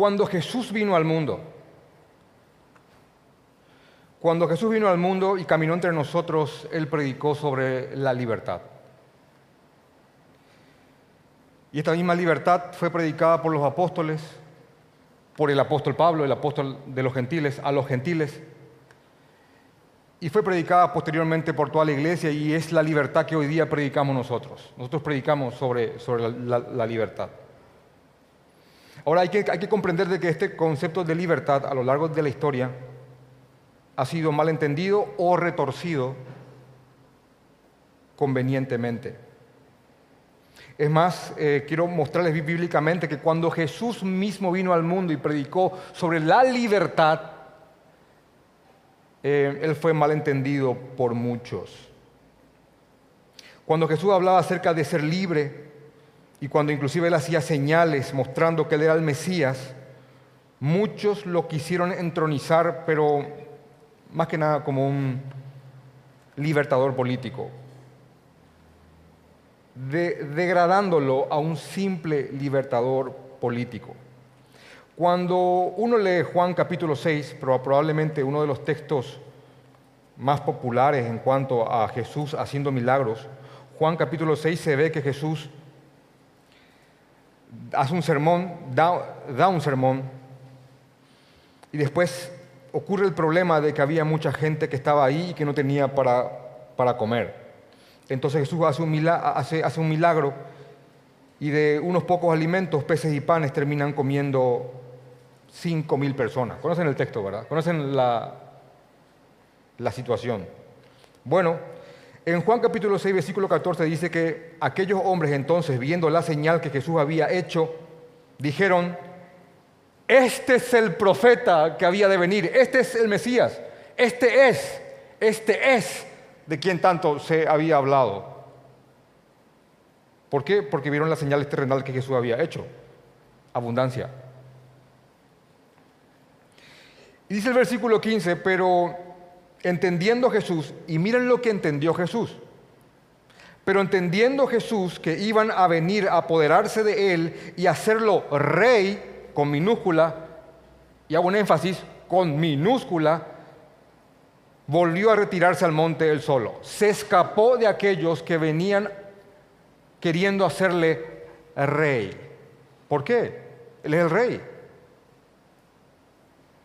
Cuando Jesús vino al mundo, cuando Jesús vino al mundo y caminó entre nosotros, Él predicó sobre la libertad. Y esta misma libertad fue predicada por los apóstoles, por el apóstol Pablo, el apóstol de los gentiles, a los gentiles. Y fue predicada posteriormente por toda la iglesia y es la libertad que hoy día predicamos nosotros. Nosotros predicamos sobre, sobre la, la, libertad. Ahora hay que, hay que comprender de que este concepto de libertad a lo largo de la historia ha sido mal entendido o retorcido convenientemente. Es más, eh, quiero mostrarles bíblicamente que cuando Jesús mismo vino al mundo y predicó sobre la libertad, eh, él fue mal entendido por muchos. Cuando Jesús hablaba acerca de ser libre y cuando inclusive él hacía señales mostrando que él era el Mesías, muchos lo quisieron entronizar, pero más que nada como un libertador político, degradándolo a un simple libertador político. Cuando uno lee Juan capítulo 6, probablemente uno de los textos más populares en cuanto a Jesús haciendo milagros, Juan capítulo 6 se ve que Jesús hace un sermón, da, da un sermón, y después ocurre el problema de que había mucha gente que estaba ahí y que no tenía para, para comer. Entonces Jesús hace un, milagro, hace, hace un milagro y de unos pocos alimentos, peces y panes, terminan comiendo cinco mil personas. Conocen el texto, ¿verdad? Conocen la, la situación. Bueno, en Juan capítulo 6, versículo 14 dice que aquellos hombres entonces, viendo la señal que Jesús había hecho, dijeron, este es el profeta que había de venir, este es el Mesías, este es, este es de quien tanto se había hablado. ¿Por qué? Porque vieron la señal terrenal que Jesús había hecho, abundancia. Y dice el versículo 15, pero entendiendo Jesús, y miren lo que entendió Jesús, pero entendiendo Jesús que iban a venir a apoderarse de él y hacerlo rey, con minúscula, y hago un énfasis, con minúscula, volvió a retirarse al monte él solo. Se escapó de aquellos que venían queriendo hacerle rey. ¿Por qué? Él es el rey.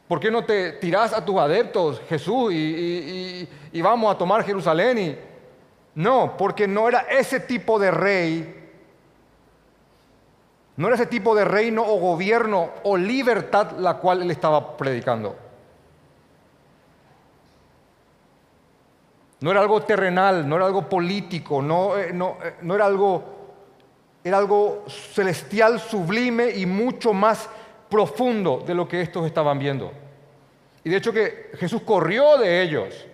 ¿Por qué no te tirás a tus adeptos, Jesús, y, vamos a tomar Jerusalén? No, porque no era ese tipo de rey no era ese tipo de reino o gobierno o libertad la cual él estaba predicando. No era algo terrenal, no era algo político, no, eh, no, eh, no era algo, era algo celestial, sublime y mucho más profundo de lo que estos estaban viendo. Y de hecho que Jesús corrió de ellos.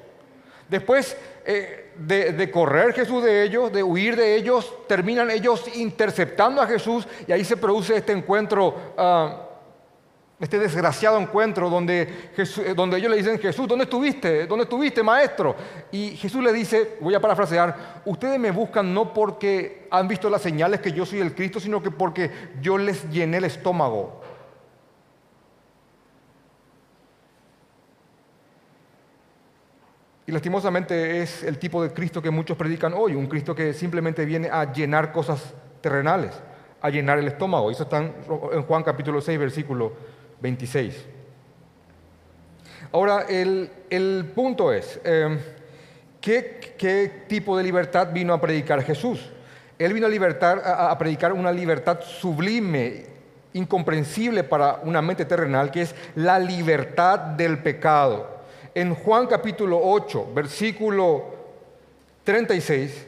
Después eh, de, correr Jesús de ellos, de huir de ellos, terminan ellos interceptando a Jesús y ahí se produce este encuentro, ah, este desgraciado encuentro donde, eh, donde ellos le dicen, Jesús, ¿dónde estuviste? ¿Dónde estuviste, maestro? Y Jesús le dice, voy a parafrasear, ustedes me buscan no porque han visto las señales que yo soy el Cristo, sino que porque yo les llené el estómago. Lastimosamente es el tipo de Cristo que muchos predican hoy, un Cristo que simplemente viene a llenar cosas terrenales, a llenar el estómago. Eso está en Juan capítulo 6, versículo 26. Ahora, el, punto es, em, ¿qué, ¿qué, tipo de libertad vino a predicar Jesús? Él vino a, libertar, a predicar una libertad sublime, incomprensible para una mente terrenal, que es la libertad del pecado en Juan capítulo 8, versículo 36,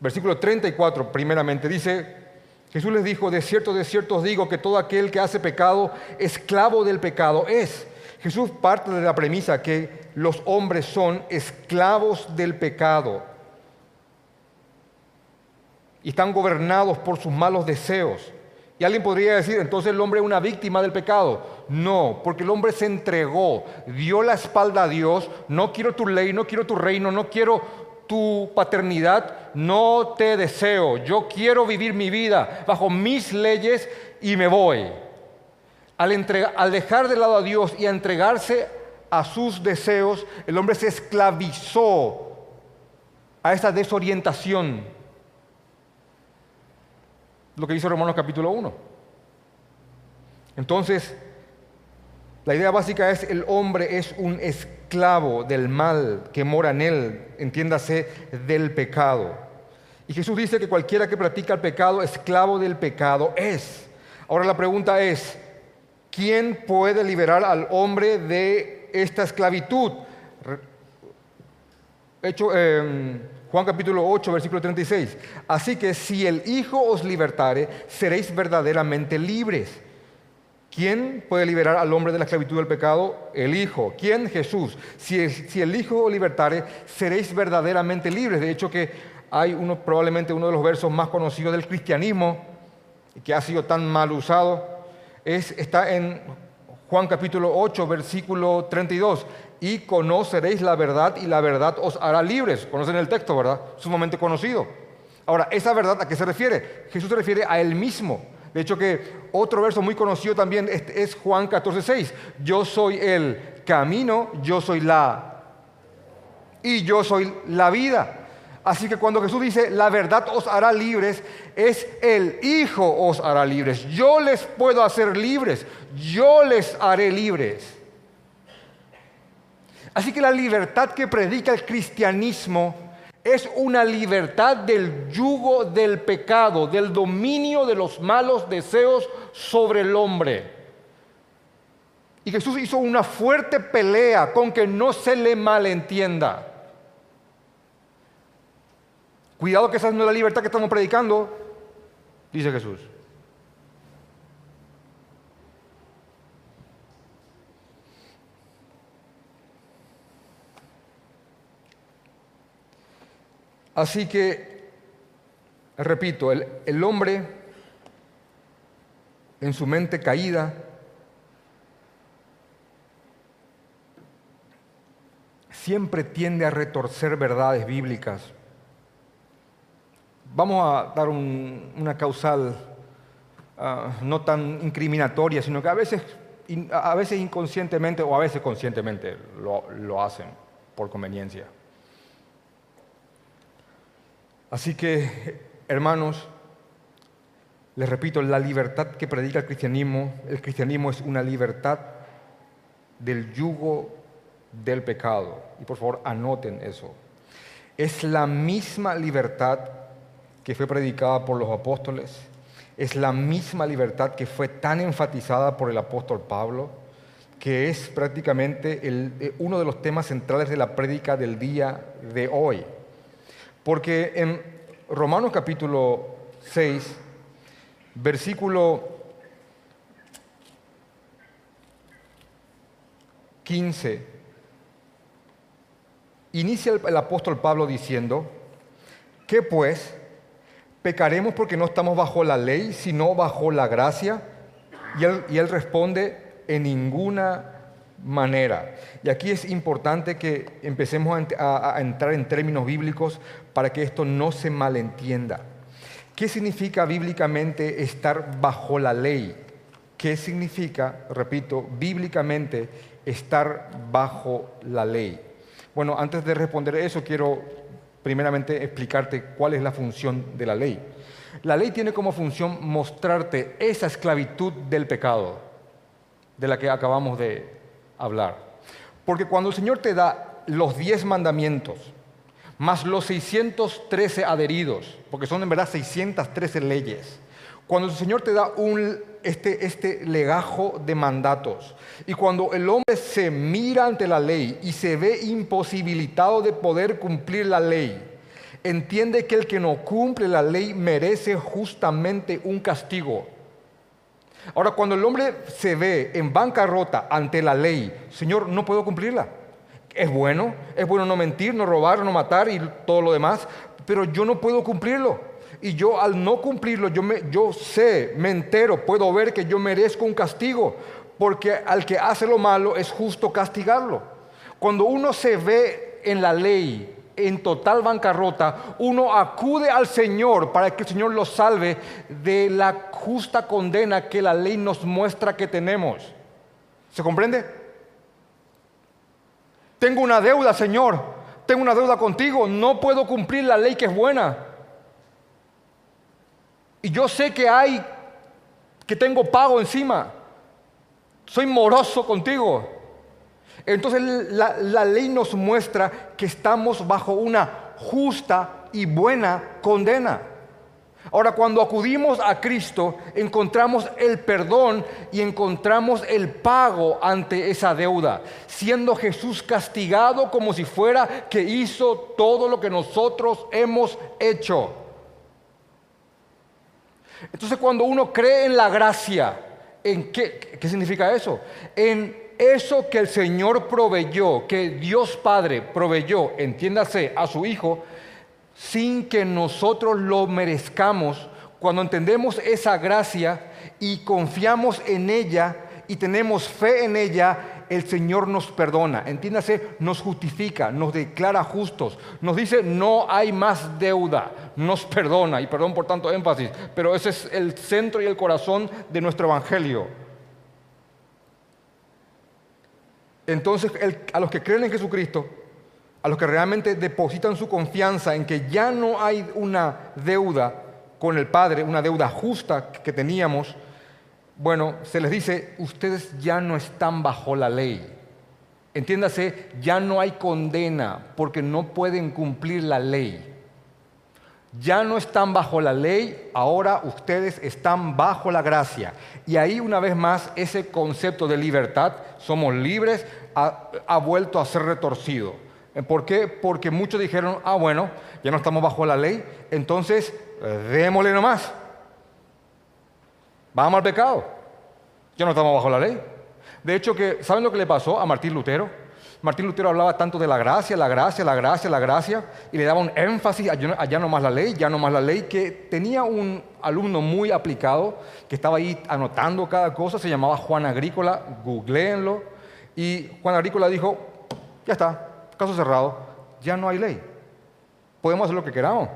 versículo 34 primeramente, dice, Jesús les dijo, de cierto, de cierto os digo que todo aquel que hace pecado, esclavo del pecado es. Jesús parte de la premisa que los hombres son esclavos del pecado y están gobernados por sus malos deseos. Y alguien podría decir, entonces el hombre es una víctima del pecado. No, porque el hombre se entregó, dio la espalda a Dios, no quiero tu ley, no quiero tu reino, no quiero tu paternidad, no te deseo, yo quiero vivir mi vida bajo mis leyes y me voy. Al, al dejar de lado a Dios y a entregarse a sus deseos, el hombre se esclavizó a esa desorientación. Lo que dice Romanos capítulo 1. Entonces, la idea básica es el hombre es un esclavo del mal que mora en él, entiéndase, del pecado. Y Jesús dice que cualquiera que practica el pecado, esclavo del pecado es. Ahora la pregunta es, ¿quién puede liberar al hombre de esta esclavitud? Hecho, eh, Juan capítulo 8, versículo 36. Así que si el Hijo os libertare, seréis verdaderamente libres. ¿Quién puede liberar al hombre de la esclavitud del pecado? El Hijo. ¿Quién? Jesús. Si el, Hijo libertare, seréis verdaderamente libres. De hecho que hay uno, probablemente uno de los versos más conocidos del cristianismo, que ha sido tan mal usado, es, está en Juan capítulo 8, versículo 32. Y conoceréis la verdad y la verdad os hará libres. Conocen el texto, ¿verdad? Sumamente conocido. Ahora, ¿esa verdad a qué se refiere? Jesús se refiere a él mismo. De hecho que otro verso muy conocido también es Juan 14, 6. Yo soy el camino, yo soy la y yo soy la vida. Así que cuando Jesús dice, la verdad os hará libres, es el Hijo os hará libres. Yo les puedo hacer libres, yo les haré libres. Así que la libertad que predica el cristianismo es una libertad del yugo del pecado, del dominio de los malos deseos sobre el hombre. Y Jesús hizo una fuerte pelea con que no se le malentienda. Cuidado que esa no es la libertad que estamos predicando, dice Jesús. Así que, repito, el, hombre en su mente caída siempre tiende a retorcer verdades bíblicas. Vamos a dar una causal ah, no tan incriminatoria, sino que a veces, a veces inconscientemente o a veces conscientemente lo hacen por conveniencia. Así que, hermanos, les repito, la libertad que predica el cristianismo, el cristianismo es una libertad del yugo del pecado. Y por favor, anoten eso. Es la misma libertad que fue predicada por los apóstoles, es la misma libertad que fue tan enfatizada por el apóstol Pablo, que es prácticamente eh, uno de los temas centrales de la prédica del día de hoy. Porque en Romanos capítulo 6, versículo 15, inicia el, apóstol Pablo diciendo, ¿qué pues? ¿Pecaremos porque no estamos bajo la ley, sino bajo la gracia? Y él, y él responde, en ninguna manera. Y aquí es importante que empecemos a, entrar en términos bíblicos para que esto no se malentienda. ¿Qué significa bíblicamente estar bajo la ley? ¿Qué significa, repito, bíblicamente estar bajo la ley? Bueno, antes de responder eso, quiero primeramente explicarte cuál es la función de la ley. La ley tiene como función mostrarte esa esclavitud del pecado de la que acabamos de, hablar. Porque cuando el Señor te da los diez mandamientos, más los 613 adheridos, porque son en verdad 613 leyes, cuando el Señor te da este, este legajo de mandatos, y cuando el hombre se mira ante la ley y se ve imposibilitado de poder cumplir la ley, entiende que el que no cumple la ley merece justamente un castigo. Ahora, cuando el hombre se ve en bancarrota ante la ley, Señor, no puedo cumplirla. Es bueno, es bueno no mentir, no robar, no matar y todo lo demás, pero yo no puedo cumplirlo. Y yo al no cumplirlo, yo, me, yo sé, me entero, puedo ver que yo merezco un castigo, porque al que hace lo malo es justo castigarlo. Cuando uno se ve en la ley en total bancarrota, uno acude al Señor para que el Señor lo salve de la justa condena que la ley nos muestra que tenemos. ¿Se comprende? Tengo una deuda, Señor. Tengo una deuda contigo. No puedo cumplir la ley que es buena. Y yo sé que hay, que tengo pago encima. Soy moroso contigo. Entonces la, la, ley nos muestra que estamos bajo una justa y buena condena. Ahora, cuando acudimos a Cristo, encontramos el perdón y encontramos el pago ante esa deuda, siendo Jesús castigado como si fuera que hizo todo lo que nosotros hemos hecho. Entonces, cuando uno cree en la gracia, ¿en qué, qué significa eso? En eso que el Señor proveyó, que Dios Padre proveyó, entiéndase, a su Hijo, sin que nosotros lo merezcamos, cuando entendemos esa gracia y confiamos en ella y tenemos fe en ella, el Señor nos perdona, entiéndase, nos justifica, nos declara justos, nos dice no hay más deuda, nos perdona, y perdón por tanto énfasis, pero ese es el centro y el corazón de nuestro Evangelio. Entonces, a los que creen en Jesucristo, a los que realmente depositan su confianza en que ya no hay una deuda con el Padre, una deuda justa que teníamos, bueno, se les dice, ustedes ya no están bajo la ley. Entiéndase, ya no hay condena porque no pueden cumplir la ley. Ya no están bajo la ley, ahora ustedes están bajo la gracia. Y ahí una vez más ese concepto de libertad, somos libres, ha, ha vuelto a ser retorcido. ¿Por qué? Porque muchos dijeron, ah, bueno, ya no estamos bajo la ley, entonces démosle nomás. Vamos al pecado. Ya no estamos bajo la ley. De hecho, ¿saben lo que le pasó a Martín Lutero? Martín Lutero hablaba tanto de la gracia, la gracia, la gracia, la gracia, y le daba un énfasis a ya no más la ley, ya no más la ley, que tenía un alumno muy aplicado que estaba ahí anotando cada cosa, se llamaba Juan Agrícola, googleenlo, y Juan Agrícola dijo, ya está, caso cerrado, ya no hay ley. Podemos hacer lo que queramos.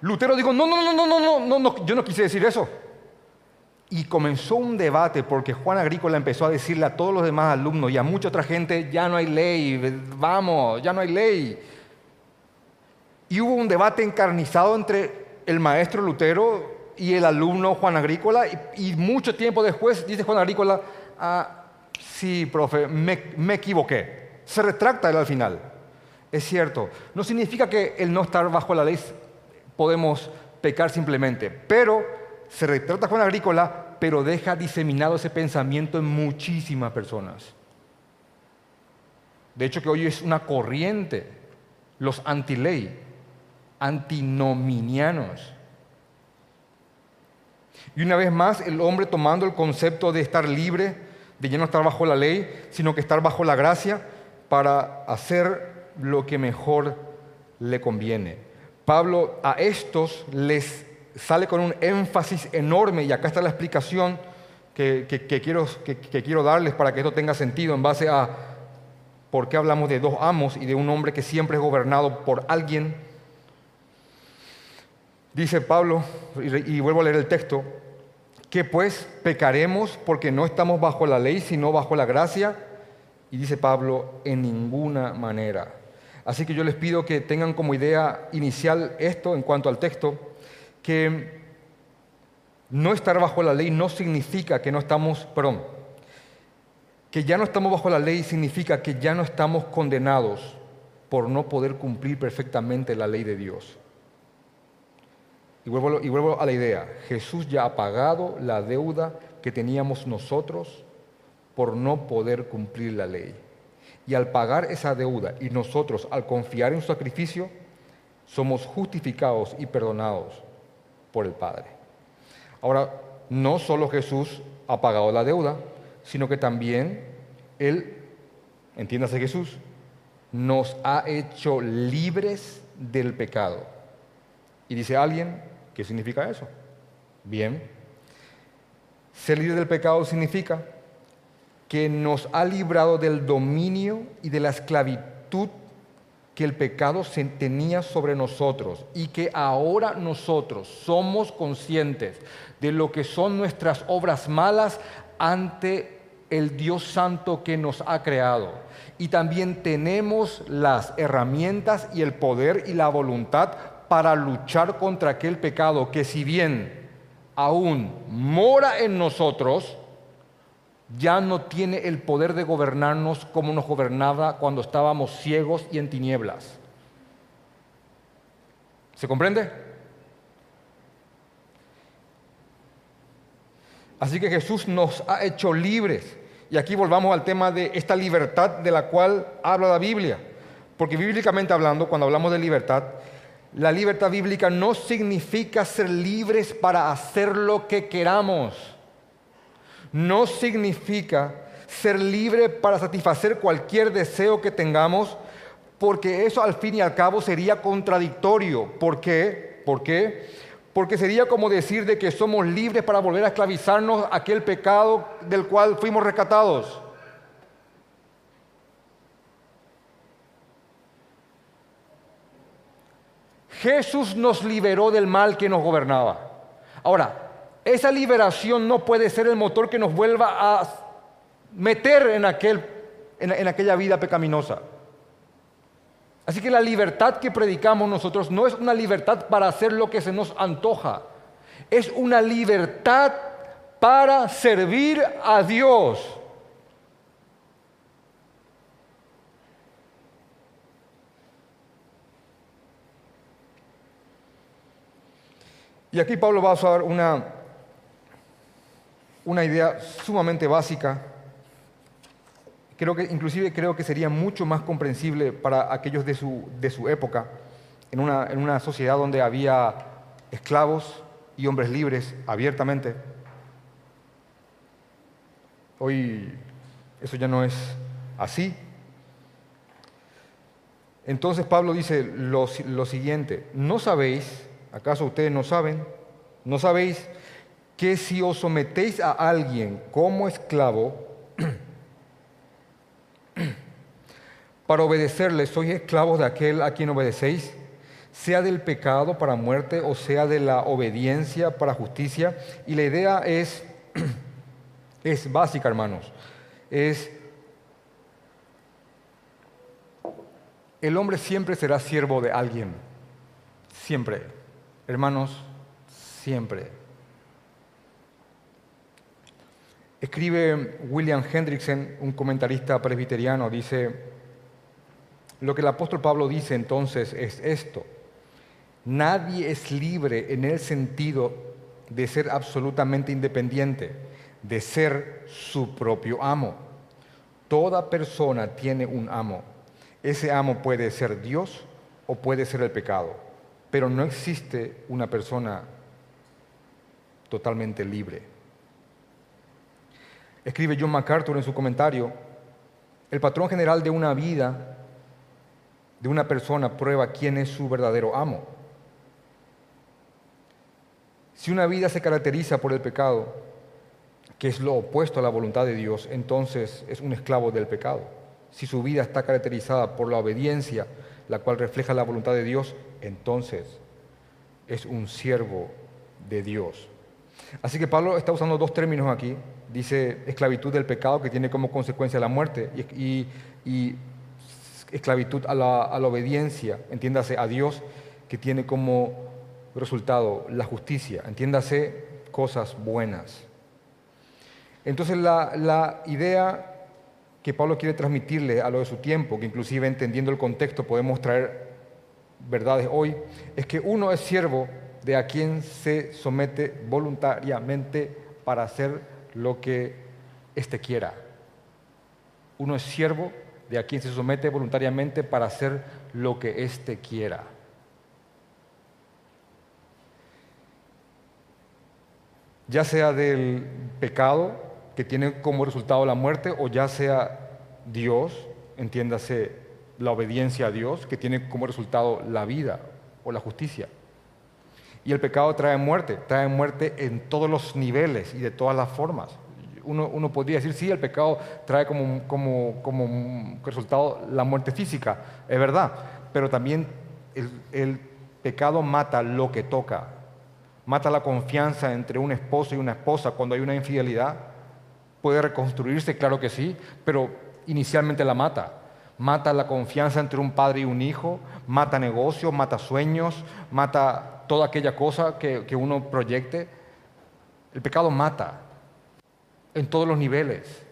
Lutero dijo, no, no, no, no, no, no, yo no quise decir eso. Y comenzó un debate porque Juan Agrícola empezó a decirle a todos los demás alumnos y a mucha otra gente, ya no hay ley, vamos, ya no hay ley. Y hubo un debate encarnizado entre el maestro Lutero y el alumno Juan Agrícola y, mucho tiempo después dice Juan Agrícola, ah, sí, profe, me, equivoqué. Se retracta él al final. Es cierto. No significa que el no estar bajo la ley podemos pecar simplemente, pero se retrata Juan Agrícola, pero deja diseminado ese pensamiento en muchísimas personas. De hecho, que hoy es una corriente, los antiley, antinominianos. Y una vez más, el hombre tomando el concepto de estar libre, de ya no estar bajo la ley, sino que estar bajo la gracia para hacer lo que mejor le conviene. Pablo a estos les sale con un énfasis enorme y acá está la explicación que, quiero, que, quiero darles para que esto tenga sentido en base a por qué hablamos de dos amos y de un hombre que siempre es gobernado por alguien. Dice Pablo, y vuelvo a leer el texto, que pues pecaremos porque no estamos bajo la ley, sino bajo la gracia. Y dice Pablo, en ninguna manera. Así que yo les pido que tengan como idea inicial esto en cuanto al texto, que no estar bajo la ley no significa que no estamos, perdón, que ya no estamos bajo la ley significa que ya no estamos condenados por no poder cumplir perfectamente la ley de Dios. Y vuelvo, y vuelvo a la idea, Jesús ya ha pagado la deuda que teníamos nosotros por no poder cumplir la ley. Y al pagar esa deuda y nosotros al confiar en su sacrificio, somos justificados y perdonados por el Padre. Ahora, no solo Jesús ha pagado la deuda, sino que también Él, entiéndase Jesús, nos ha hecho libres del pecado. Y dice alguien, ¿Qué significa eso? Bien. Ser libre del pecado significa que nos ha librado del dominio y de la esclavitud que el pecado tenía sobre nosotros y que ahora nosotros somos conscientes de lo que son nuestras obras malas ante el Dios Santo que nos ha creado. Y también tenemos las herramientas y el poder y la voluntad para luchar contra aquel pecado que si bien aún mora en nosotros, ya no tiene el poder de gobernarnos como nos gobernaba cuando estábamos ciegos y en tinieblas. ¿Se comprende? Así que Jesús nos ha hecho libres. Y aquí volvamos al tema de esta libertad de la cual habla la Biblia. Porque bíblicamente hablando, cuando hablamos de libertad, la libertad bíblica no significa ser libres para hacer lo que queramos no significa ser libre para satisfacer cualquier deseo que tengamos, porque eso al fin y al cabo sería contradictorio. ¿Por qué? ¿Por qué? Porque sería como decir de que somos libres para volver a esclavizarnos aquel pecado del cual fuimos rescatados. Jesús nos liberó del mal que nos gobernaba. Ahora, esa liberación no puede ser el motor que nos vuelva a meter en, aquel, en, aquella vida pecaminosa. Así que la libertad que predicamos nosotros no es una libertad para hacer lo que se nos antoja, es una libertad para servir a Dios. Y aquí Pablo va a usar una una idea sumamente básica. Creo que, inclusive creo que sería mucho más comprensible para aquellos de su, de su época, en una, en una sociedad donde había esclavos y hombres libres abiertamente. Hoy eso ya no es así. Entonces Pablo dice lo, lo, siguiente, ¿no sabéis, acaso ustedes no saben, no sabéis que si os sometéis a alguien como esclavo, para obedecerle, sois esclavos de aquel a quien obedecéis, sea del pecado para muerte o sea de la obediencia para justicia. Y la idea es, es básica, hermanos. Es, el hombre siempre será siervo de alguien. Siempre. Hermanos, siempre. Escribe William Hendrickson, un comentarista presbiteriano, dice, lo que el apóstol Pablo dice entonces es esto, nadie es libre en el sentido de ser absolutamente independiente, de ser su propio amo. Toda persona tiene un amo. Ese amo puede ser Dios o puede ser el pecado, pero no existe una persona totalmente libre. Escribe John MacArthur en su comentario, el patrón general de una vida, de una persona, prueba quién es su verdadero amo. Si una vida se caracteriza por el pecado, que es lo opuesto a la voluntad de Dios, entonces es un esclavo del pecado. Si su vida está caracterizada por la obediencia, la cual refleja la voluntad de Dios, entonces es un siervo de Dios. Así que Pablo está usando dos términos aquí. Dice esclavitud del pecado que tiene como consecuencia la muerte y, esclavitud a la, obediencia, entiéndase, a Dios, que tiene como resultado la justicia, entiéndase, cosas buenas. Entonces la, idea que Pablo quiere transmitirle a lo de su tiempo, que inclusive entendiendo el contexto podemos traer verdades hoy, es que uno es siervo de a quien se somete voluntariamente para hacer lo que éste quiera. Uno es siervo de a quien se somete voluntariamente para hacer lo que éste quiera. Ya sea del pecado que tiene como resultado la muerte o ya sea Dios, entiéndase la obediencia a Dios, que tiene como resultado la vida o la justicia. Y el pecado trae muerte, trae muerte en todos los niveles y de todas las formas. uno, uno podría decir, sí, el pecado trae como, como, como resultado la muerte física, es verdad, pero también el, el pecado mata lo que toca, mata la confianza entre un esposo y una esposa cuando hay una infidelidad. Puede reconstruirse, claro que sí, pero inicialmente la mata. Mata la confianza entre un padre y un hijo, mata negocios, mata sueños, mata toda aquella cosa que, que uno proyecte. El pecado mata en todos los niveles.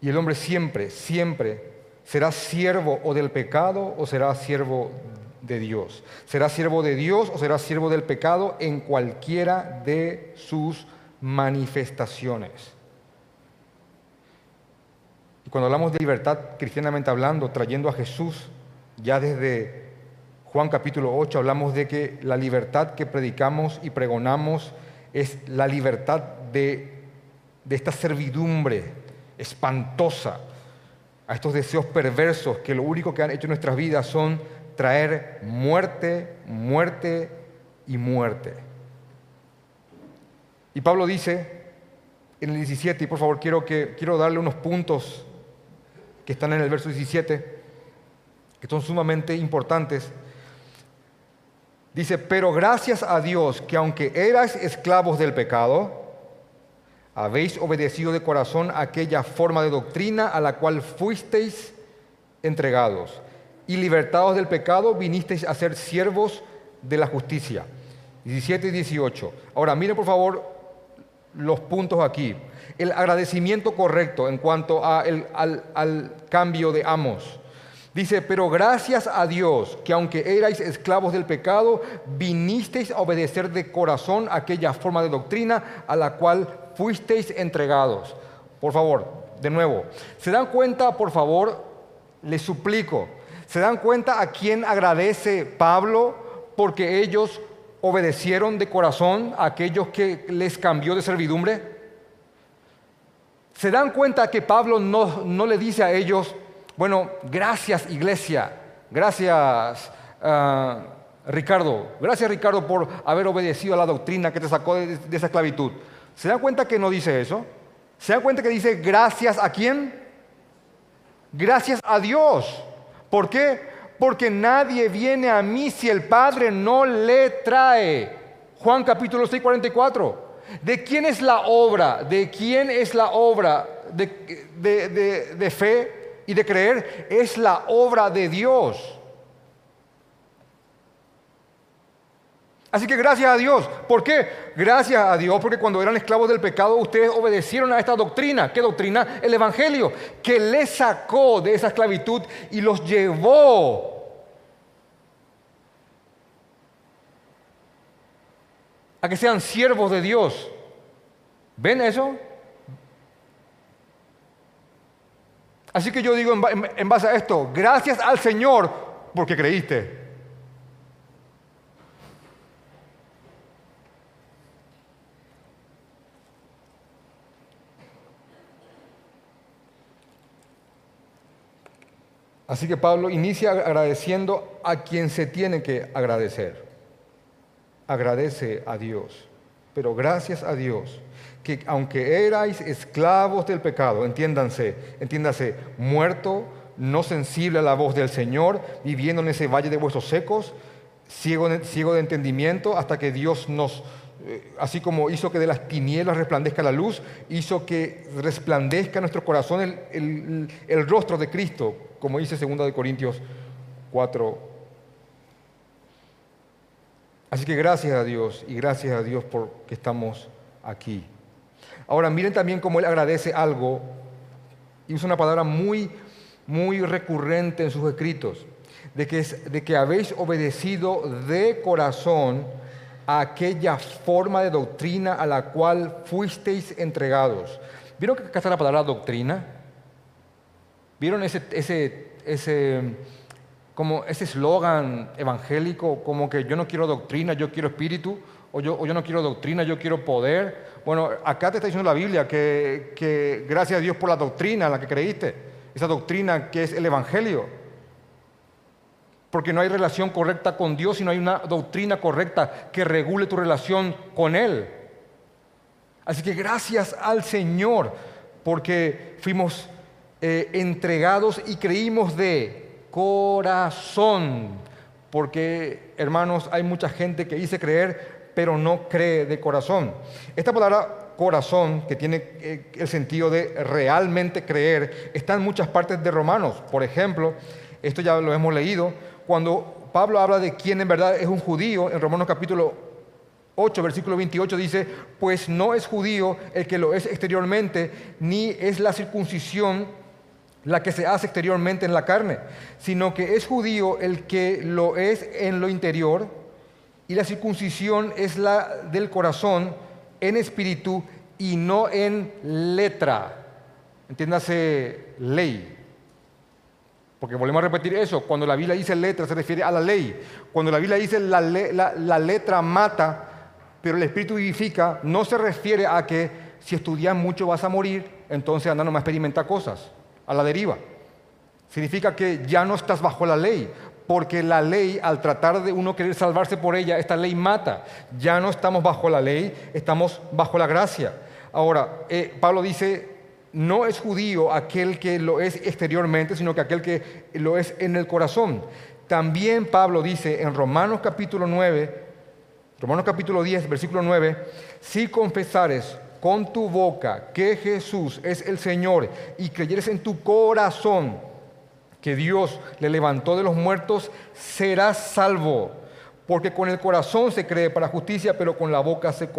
Y el hombre siempre, siempre será siervo o del pecado o será siervo de Dios. Será siervo de Dios o será siervo del pecado en cualquiera de sus manifestaciones. Y cuando hablamos de libertad, cristianamente hablando, trayendo a Jesús, ya desde Juan capítulo 8 hablamos de que la libertad que predicamos y pregonamos es la libertad de, de esta servidumbre espantosa a estos deseos perversos que lo único que han hecho en nuestras vidas son traer muerte, muerte y muerte. Y Pablo dice en el 17, y por favor quiero, que, quiero darle unos puntos que están en el verso 17, que son sumamente importantes. Dice, pero gracias a Dios que aunque eras esclavos del pecado, habéis obedecido de corazón aquella forma de doctrina a la cual fuisteis entregados y libertados del pecado vinisteis a ser siervos de la justicia. 17 y 18. Ahora, miren por favor los puntos aquí. El agradecimiento correcto en cuanto a al, al cambio de amos. Dice, pero gracias a Dios que aunque erais esclavos del pecado, vinisteis a obedecer de corazón aquella forma de doctrina a la cual fuisteis entregados. Por favor, de nuevo, ¿se dan cuenta, por favor? Les suplico, ¿se dan cuenta a quién agradece Pablo porque ellos obedecieron de corazón a aquellos que les cambió de servidumbre? ¿Se dan cuenta que Pablo no, no le dice a ellos, bueno, gracias iglesia, gracias uh, Ricardo, gracias Ricardo por haber obedecido a la doctrina que te sacó de, de esa esclavitud. ¿Se dan cuenta que no dice eso? ¿Se dan cuenta que dice gracias a quién? Gracias a Dios. ¿Por qué? Porque nadie viene a mí si el Padre no le trae. Juan capítulo 6, 44. ¿De quién es la obra? ¿De quién es la obra de, de, de, de fe? y de creer es la obra de Dios. Así que gracias a Dios. ¿Por qué? Gracias a Dios porque cuando eran esclavos del pecado ustedes obedecieron a esta doctrina. ¿Qué doctrina? El Evangelio, que les sacó de esa esclavitud y los llevó a que sean siervos de Dios. ¿Ven eso? Así que yo digo en base a esto, gracias al Señor porque creíste. Así que Pablo inicia agradeciendo a quien se tiene que agradecer. Agradece a Dios. Pero gracias a Dios que aunque erais esclavos del pecado, entiéndanse, entiéndase, muerto, no sensible a la voz del Señor, viviendo en ese valle de huesos secos, ciego, de entendimiento, hasta que Dios nos, así como hizo que de las tinieblas resplandezca la luz, hizo que resplandezca nuestro corazón el, el, rostro de Cristo, como dice 2 Corintios 4. Así que gracias a Dios y gracias a Dios por que estamos aquí. Ahora miren también cómo él agradece algo y usa una palabra muy, muy recurrente en sus escritos, de que, de que habéis obedecido de corazón a aquella forma de doctrina a la cual fuisteis entregados. ¿Vieron que acá está la palabra doctrina? ¿Vieron ese, ese, ese como ese eslogan evangélico como que yo no quiero doctrina, yo quiero espíritu? O yo, o yo no quiero doctrina, yo quiero poder. Bueno, acá te está diciendo la Biblia que, que gracias a Dios por la doctrina en la que creíste, esa doctrina que es el Evangelio. Porque no hay relación correcta con Dios y no hay una doctrina correcta que regule tu relación con Él. Así que gracias al Señor porque fuimos eh, entregados y creímos de corazón. Porque, hermanos, hay mucha gente que dice creer, pero no cree de corazón. Esta palabra corazón, que tiene eh, el sentido de realmente creer, está en muchas partes de Romanos. Por ejemplo, esto ya lo hemos leído, cuando Pablo habla de quién en verdad es un judío, en Romanos capítulo 8, versículo 28 dice, pues no es judío el que lo es exteriormente, ni es la circuncisión la que se hace exteriormente en la carne, sino que es judío el que lo es en lo interior, y la circuncisión es la del corazón en espíritu y no en letra. Entiéndase ley. Porque volvemos a repetir eso, cuando la Biblia dice letra se refiere a la ley. Cuando la Biblia dice la, letra mata, pero el Espíritu vivifica, no se refiere a que si estudias mucho vas a morir, entonces anda nomás experimenta cosas, a la deriva. Significa que ya no estás bajo la ley, porque la ley, al tratar de uno querer salvarse por ella, esta ley mata. Ya no estamos bajo la ley, estamos bajo la gracia. Ahora, eh, Pablo dice, no es judío aquel que lo es exteriormente, sino que aquel que lo es en el corazón. También Pablo dice en Romanos capítulo 9, Romanos capítulo 10, versículo 9, si confesares con tu boca que Jesús es el Señor y creyeres en tu corazón que Dios le levantó de los muertos, serás salvo. Porque con el corazón se cree para justicia, pero con la boca se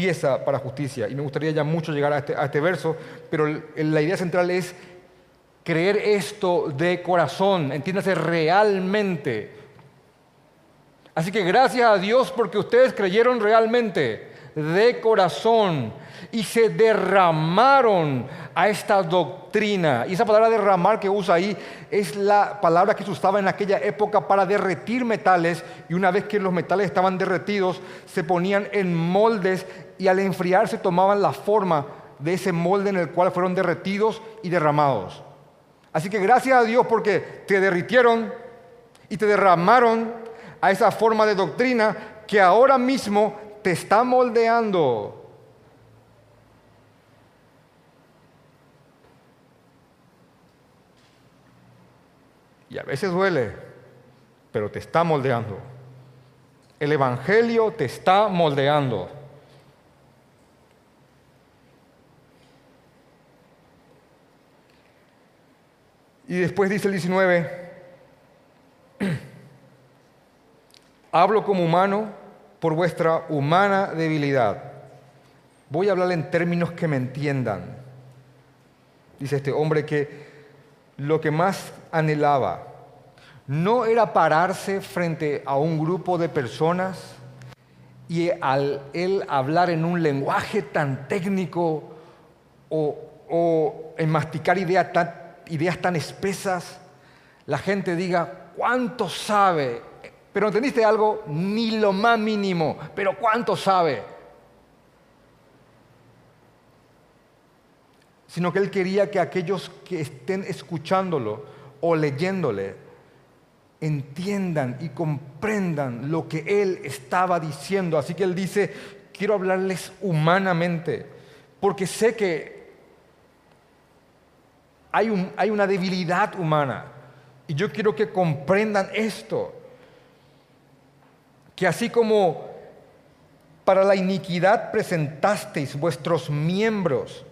confiesa para justicia. Y me gustaría ya mucho llegar a este, a este verso, pero la idea central es creer esto de corazón, entiéndase realmente. Así que gracias a Dios porque ustedes creyeron realmente, de corazón, y se derramaron a esta doctrina. Y esa palabra derramar que usa ahí es la palabra que se usaba en aquella época para derretir metales y una vez que los metales estaban derretidos se ponían en moldes y al enfriarse tomaban la forma de ese molde en el cual fueron derretidos y derramados. Así que gracias a Dios porque te derritieron y te derramaron a esa forma de doctrina que ahora mismo te está moldeando. Y a veces duele, pero te está moldeando. El Evangelio te está moldeando. Y después dice el 19, Hablo como humano por vuestra humana debilidad. Voy a hablar en términos que me entiendan. Dice este hombre que lo que más anhelaba no era pararse frente a un grupo de personas y al él hablar en un lenguaje tan técnico o, en masticar ideas ideas tan espesas, la gente diga, ¿cuánto sabe pero ¿entendiste algo? Ni lo más mínimo. Pero ¿cuánto sabe? Sino que él quería que aquellos que estén escuchándolo o leyéndole entiendan y comprendan lo que él estaba diciendo. Así que él dice, quiero hablarles humanamente, porque sé que hay, una debilidad humana y yo quiero que comprendan esto que así como para la iniquidad presentasteis vuestros miembros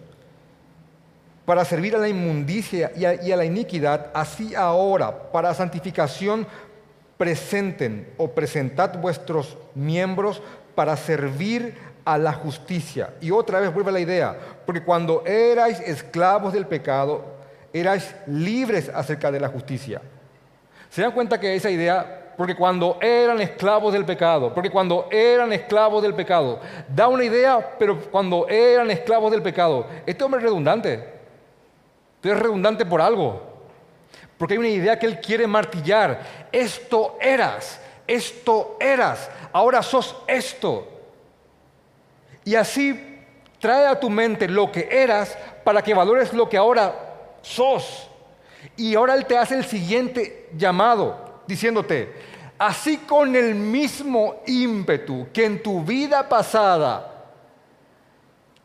para servir a la inmundicia y a, la iniquidad, así ahora para santificación presenten o presentad vuestros miembros para servir a la justicia. Y otra vez vuelve la idea, porque cuando erais esclavos del pecado, erais libres acerca de la justicia. ¿Se dan cuenta que esa idea porque cuando eran esclavos del pecado, porque cuando eran esclavos del pecado, da una idea, pero cuando eran esclavos del pecado, este hombre es redundante. es redundante por algo, porque hay una idea que él quiere martillar. Esto eras, esto eras, ahora sos esto. Y así trae a tu mente lo que eras para que valores lo que ahora sos. Y ahora él te hace el siguiente llamado diciéndote, así con el mismo ímpetu que en tu vida pasada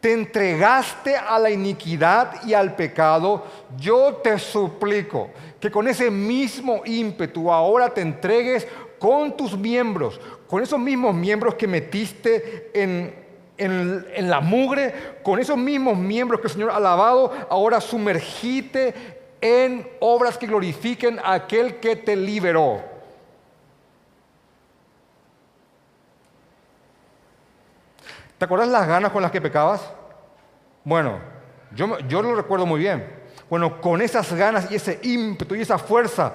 te entregaste a la iniquidad y al pecado, yo te suplico que con ese mismo ímpetu ahora te entregues con tus miembros, con esos mismos miembros que metiste en, en, la mugre, con esos mismos miembros que el Señor ha lavado, ahora sumergite en obras que glorifiquen a aquel que te liberó. ¿Te acuerdas las ganas con las que pecabas? Bueno, yo, yo lo recuerdo muy bien. Bueno, con esas ganas y ese ímpetu y esa fuerza,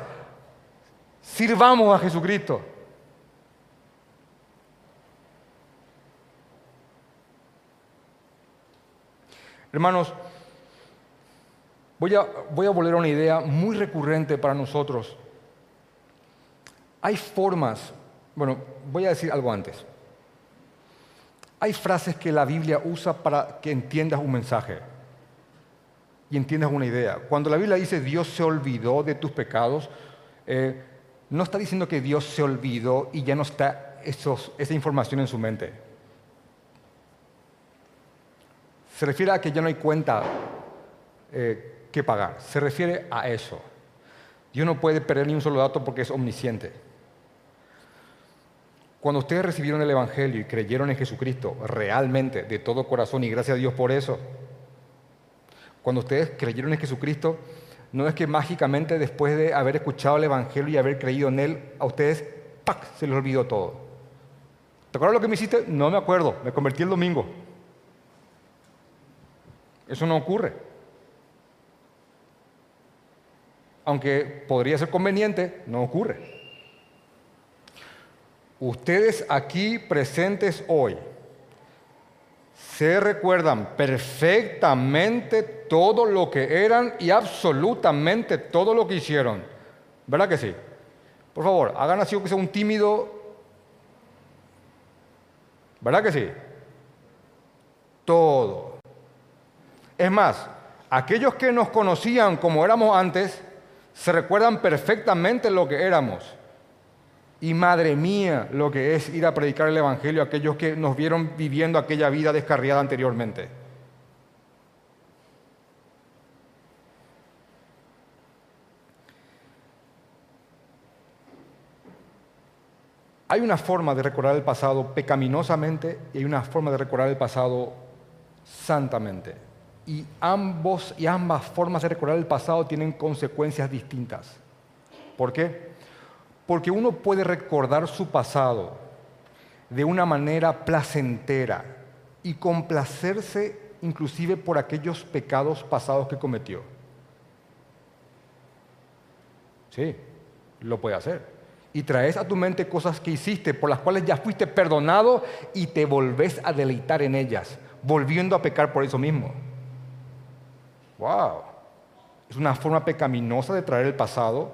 sirvamos a Jesucristo. Hermanos, voy a, volver a una idea muy recurrente para nosotros. Hay formas, bueno, voy a decir algo antes. Hay frases que la Biblia usa para que entiendas un mensaje y entiendas una idea. Cuando la Biblia dice Dios se olvidó de tus pecados, eh, no está diciendo que Dios se olvidó y ya no está esa información en su mente. Se refiere a que ya no hay cuenta eh, que pagar. Se refiere a eso. Dios no puede perder ni un solo dato porque es omnisciente. Cuando ustedes recibieron el Evangelio y creyeron en Jesucristo realmente, de todo corazón, y gracias a Dios por eso, cuando ustedes creyeron en Jesucristo, no es que mágicamente después de haber escuchado el Evangelio y haber creído en Él, a ustedes ¡pac! se les olvidó todo. ¿Te acuerdas lo que me hiciste? No me acuerdo, me convertí el domingo. Eso no ocurre. Aunque podría ser conveniente, no ocurre. Ustedes aquí presentes hoy se recuerdan perfectamente todo lo que eran y absolutamente todo lo que hicieron. ¿Verdad que sí? Por favor, hagan así que sea un tímido. ¿Verdad que sí? Todo. Es más, aquellos que nos conocían como éramos antes, se recuerdan perfectamente lo que éramos. Y madre mía, lo que es ir a predicar el Evangelio a aquellos que nos vieron viviendo aquella vida descarriada anteriormente. Hay una forma de recordar el pasado pecaminosamente y hay una forma de recordar el pasado santamente. Y, ambos, y ambas formas de recordar el pasado tienen consecuencias distintas. ¿Por qué? Porque uno puede recordar su pasado de una manera placentera y complacerse inclusive por aquellos pecados pasados que cometió. Sí, lo puede hacer. Y traes a tu mente cosas que hiciste por las cuales ya fuiste perdonado y te volvés a deleitar en ellas, volviendo a pecar por eso mismo. ¡Wow! Es una forma pecaminosa de traer el pasado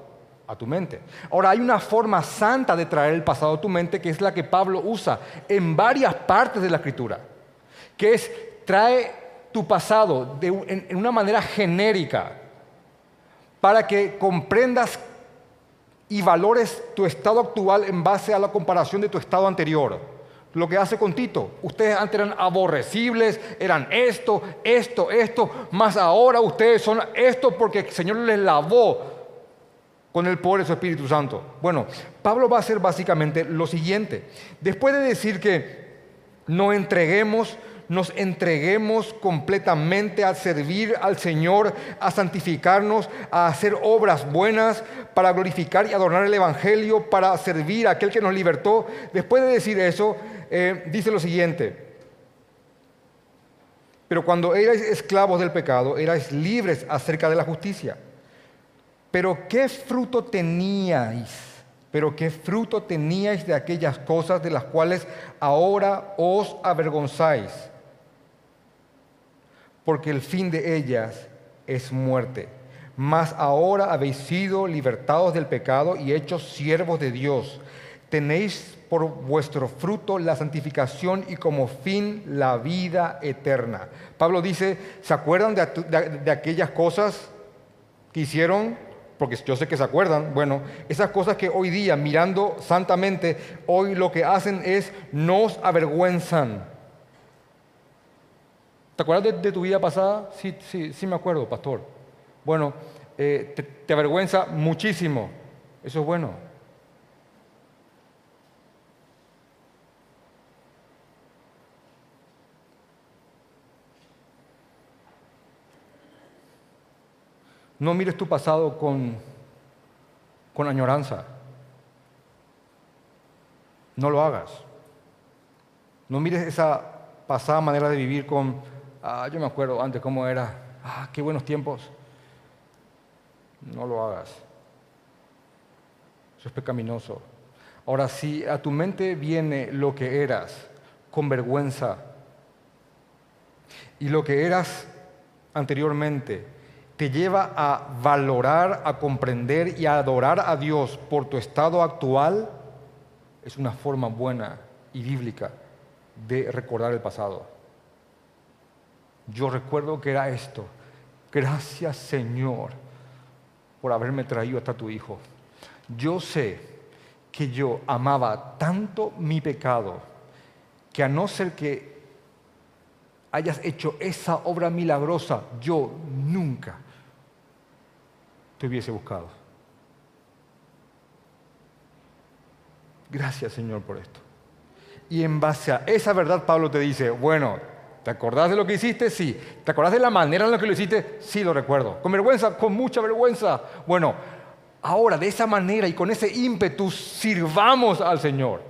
a tu mente. Ahora, hay una forma santa de traer el pasado a tu mente que es la que Pablo usa en varias partes de la escritura, que es trae tu pasado en, una manera genérica para que comprendas y valores tu estado actual en base a la comparación de tu estado anterior. Lo que hace con Tito. Ustedes antes eran aborrecibles, eran esto, esto, esto, más ahora ustedes son esto porque el Señor les lavó con el poder de su Espíritu Santo. Bueno, Pablo va a hacer básicamente lo siguiente. Después de decir que no entreguemos, nos entreguemos completamente a servir al Señor, a santificarnos, a hacer obras buenas para glorificar y adornar el Evangelio, para servir a aquel que nos libertó. Después de decir eso, eh, dice lo siguiente. Pero cuando erais esclavos del pecado, erais libres acerca de la justicia. Pero ¿qué fruto teníais? Pero ¿qué fruto teníais de aquellas cosas de las cuales ahora os avergonzáis? Porque el fin de ellas es muerte. Mas ahora habéis sido libertados del pecado y hechos siervos de Dios. Tenéis por vuestro fruto la santificación y como fin la vida eterna. Pablo dice, ¿se acuerdan de, aquellas cosas que hicieron porque yo sé que se acuerdan, bueno, esas cosas que hoy día, mirando santamente, hoy lo que hacen es nos avergüenzan. ¿Te acuerdas de, tu vida pasada? Sí, sí, sí me acuerdo, pastor. Bueno, eh, te avergüenza muchísimo. Eso es bueno. No mires tu pasado con, con añoranza. No lo hagas. No mires esa pasada manera de vivir con, ah, yo me acuerdo antes cómo era, ah, qué buenos tiempos. No lo hagas. Eso es pecaminoso. Ahora, si a tu mente viene lo que eras con vergüenza y lo que eras anteriormente, te lleva a valorar, a comprender y a adorar a Dios por tu estado actual, es una forma buena y bíblica de recordar el pasado. Yo recuerdo que era esto. Gracias Señor por haberme traído hasta tu Hijo. Yo sé que yo amaba tanto mi pecado que a no ser que hayas hecho esa obra milagrosa, yo nunca te hubiese buscado. Gracias Señor por esto. Y en base a esa verdad Pablo te dice, bueno, ¿te acordás de lo que hiciste? Sí. ¿Te acordás de la manera en la que lo hiciste? Sí, lo recuerdo. Con vergüenza, con mucha vergüenza. Bueno, ahora de esa manera y con ese ímpetu sirvamos al Señor.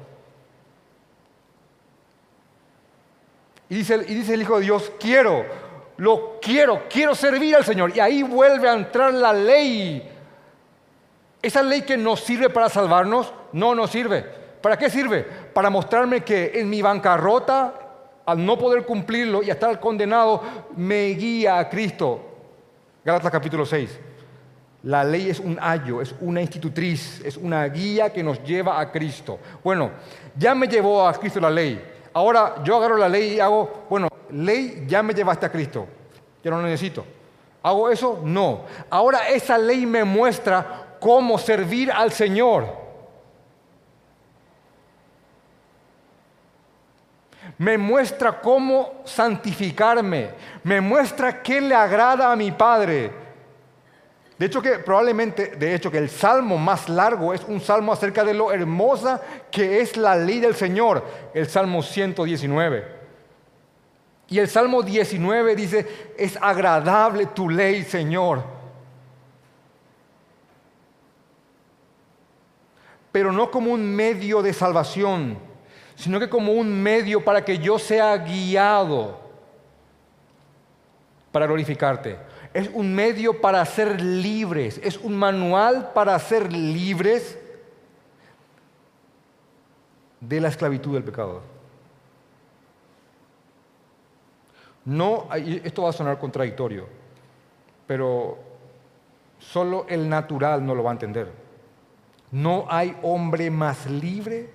Y dice, y dice el Hijo de Dios, quiero lo quiero, quiero servir al Señor. Y ahí vuelve a entrar la ley. Esa ley que nos sirve para salvarnos, no nos sirve. ¿Para qué sirve? Para mostrarme que en mi bancarrota, al no poder cumplirlo y estar condenado, me guía a Cristo. Gálatas capítulo 6. La ley es un ayo, es una institutriz, es una guía que nos lleva a Cristo. Bueno, ya me llevó a Cristo la ley. Ahora yo agarro la ley y hago, bueno, ley ya me llevaste a Cristo, ya no lo necesito. ¿Hago eso? No. Ahora esa ley me muestra cómo servir al Señor. Me muestra cómo santificarme. Me muestra qué le agrada a mi Padre. De hecho que probablemente, de hecho que el salmo más largo es un salmo acerca de lo hermosa que es la ley del Señor, el Salmo 119. Y el Salmo 19 dice, es agradable tu ley, Señor. Pero no como un medio de salvación, sino que como un medio para que yo sea guiado para glorificarte. Es un medio para ser libres, es un manual para ser libres de la esclavitud del pecado. No, esto va a sonar contradictorio, pero solo el natural no lo va a entender. No hay hombre más libre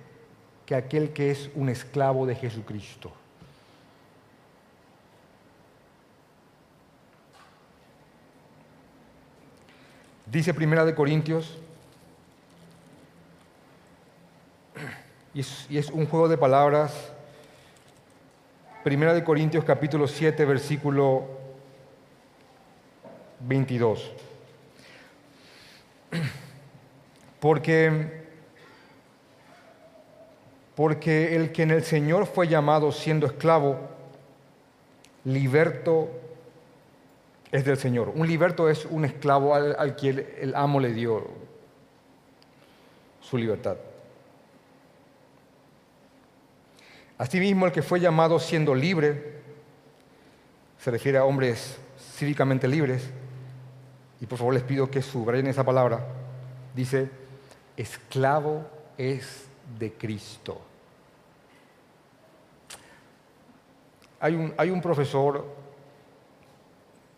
que aquel que es un esclavo de Jesucristo. Dice Primera de Corintios, y es, un juego de palabras Primera de Corintios capítulo 7, versículo 22. Porque, porque el que en el Señor fue llamado siendo esclavo, liberto es del Señor. Un liberto es un esclavo al, que el amo le dio su libertad. Asimismo, el que fue llamado siendo libre, se refiere a hombres cívicamente libres, y por favor les pido que subrayen esa palabra, dice, esclavo es de Cristo. Hay un, hay un profesor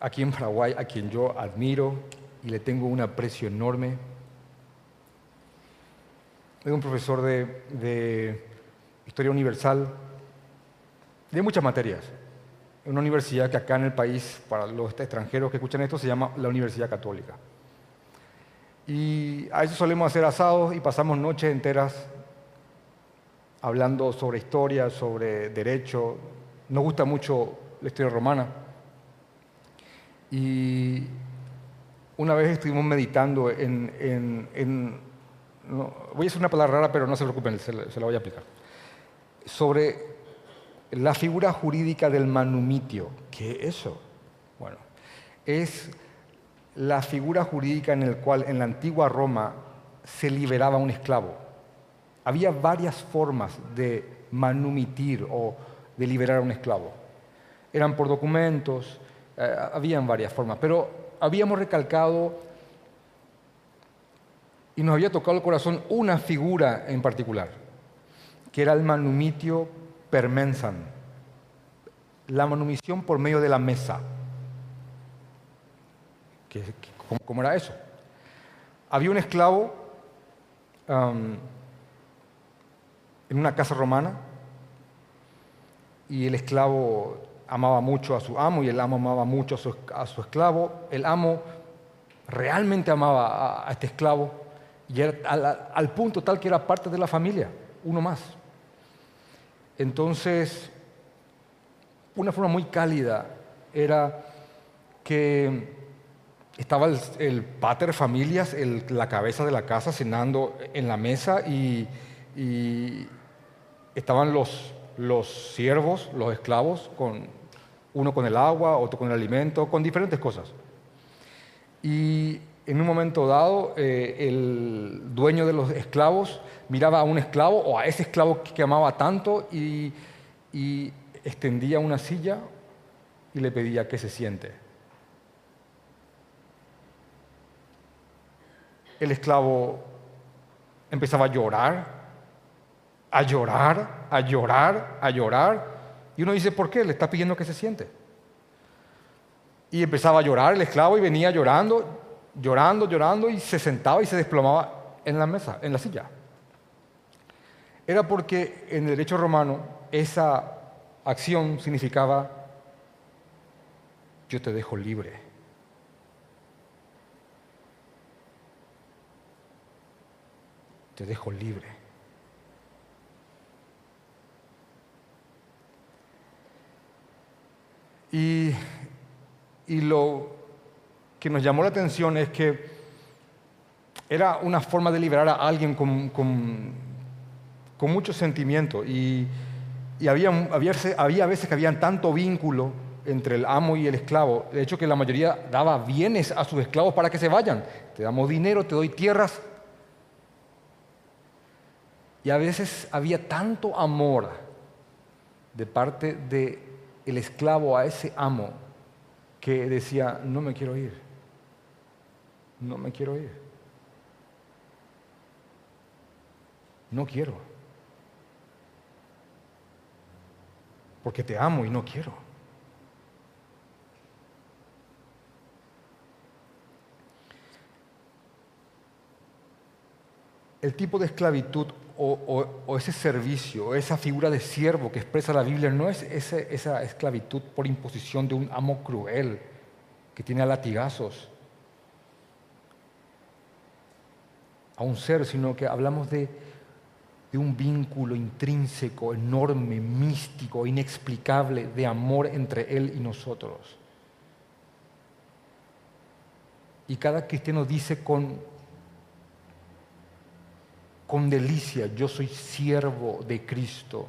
aquí en Paraguay a quien yo admiro y le tengo un aprecio enorme. Es un profesor de historia universal, de muchas materias. Una universidad que acá en el país, para los extranjeros que escuchan esto, se llama la Universidad Católica. Y a eso solemos hacer asados y pasamos noches enteras hablando sobre historia, sobre derecho. Nos gusta mucho la historia romana. Y una vez estuvimos meditando en... voy a decir una palabra rara, pero no se preocupen, se, se la voy a aplicar. Sobre la figura jurídica del manumitio. ¿Qué es eso? Bueno, es la figura jurídica en la cual en la antigua Roma se liberaba un esclavo. Había varias formas de manumitir o de liberar a un esclavo. Eran por documentos, eh, habían varias formas, pero habíamos recalcado y nos había tocado el corazón una figura en particular, que era el manumitio permensan, la manumisión por medio de la mesa. ¿Cómo era eso? Había un esclavo en una casa romana y el esclavo amaba mucho a su amo y el amo amaba mucho a su, esclavo. El amo realmente amaba a, este esclavo y era al punto tal que era parte de la familia, uno más. Entonces, una forma muy cálida era que estaba el, pater familias, la cabeza de la casa, cenando en la mesa y, estaban los, los siervos, los esclavos, con, uno con el agua, otro con el alimento, con diferentes cosas. Y en un momento dado, eh, el dueño de los esclavos miraba a un esclavo o a ese esclavo que amaba tanto y, y extendía una silla y le pedía que se siente. el esclavo empezaba a llorar, a llorar, a llorar, a llorar. Y uno dice, ¿por qué? Le está pidiendo que se siente. Y empezaba a llorar el esclavo y venía llorando, llorando, llorando y se sentaba y se desplomaba en la mesa, en la silla. Era porque en el derecho romano esa acción significaba, yo te dejo libre. te dejo libre. Y, lo que nos llamó la atención es que era una forma de liberar a alguien con, con, mucho sentimiento. Y, había, había, había veces que había tanto vínculo entre el amo y el esclavo. De hecho, que la mayoría daba bienes a sus esclavos para que se vayan. Te damos dinero, te doy tierras, y a veces había tanto amor de parte del el esclavo a ese amo que decía, no me quiero ir, no me quiero ir, no quiero, porque te amo y no quiero. El tipo de esclavitud o, ese servicio, esa figura de siervo que expresa la Biblia, no es esa esclavitud por imposición de un amo cruel que tiene a latigazos a un ser, sino que hablamos de, de un vínculo intrínseco, enorme, místico, inexplicable de amor entre Él y nosotros. Y cada cristiano dice con con delicia, yo soy siervo de Cristo,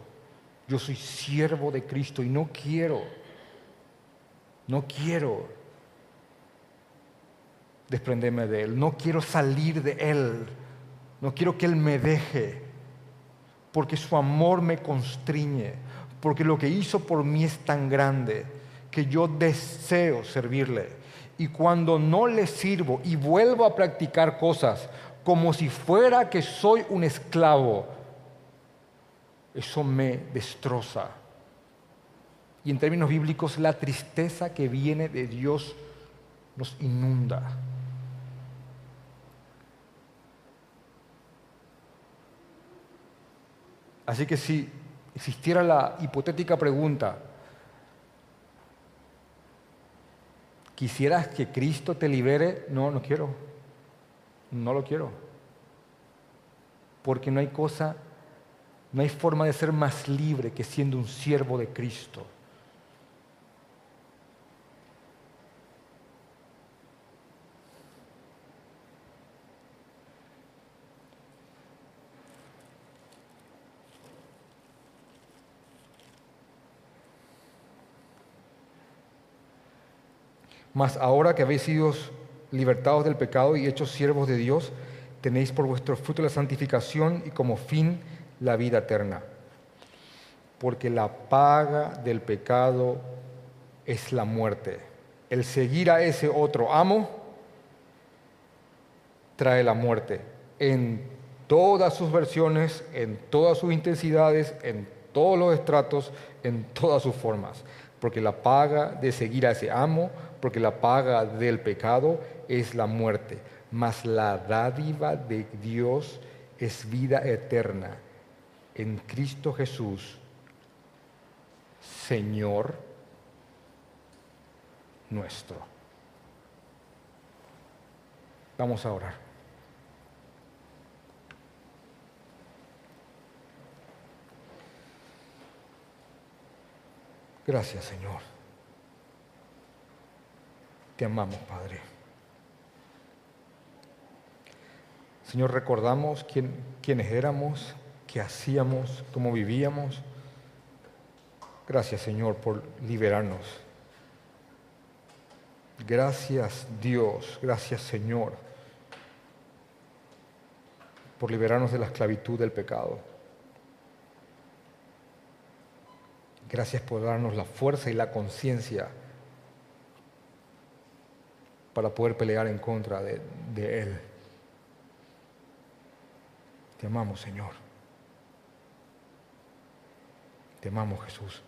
yo soy siervo de Cristo y no quiero, no quiero desprenderme de Él, no quiero salir de Él, no quiero que Él me deje, porque su amor me constriñe, porque lo que hizo por mí es tan grande que yo deseo servirle. Y cuando no le sirvo y vuelvo a practicar cosas como si fuera que soy un esclavo, eso me destroza. Y en términos bíblicos, la tristeza que viene de Dios nos inunda. Así que si existiera la hipotética pregunta, ¿quisieras que Cristo te libere? No, no quiero. No lo quiero. Porque no hay cosa, no hay forma de ser más libre que siendo un siervo de Cristo. Mas ahora que habéis sido libertados del pecado y hechos siervos de Dios, tenéis por vuestro fruto la santificación y como fin la vida eterna. Porque la paga del pecado es la muerte. El seguir a ese otro amo trae la muerte en todas sus versiones, en todas sus intensidades, en todos los estratos, en todas sus formas. Porque la paga de seguir a ese amo porque la paga del pecado es la muerte, mas la dádiva de Dios es vida eterna en Cristo Jesús, Señor nuestro. Vamos a orar. Gracias, Señor. Te amamos, Padre. Señor, recordamos quién, quiénes éramos, qué hacíamos, cómo vivíamos. Gracias, Señor, por liberarnos. Gracias, Dios. Gracias, Señor, por liberarnos de la esclavitud del pecado. Gracias por darnos la fuerza y la conciencia para poder pelear en contra de, de Él. Te amamos, Señor. Te amamos, Jesús.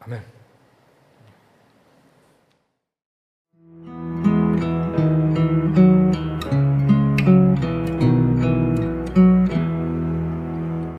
Amén.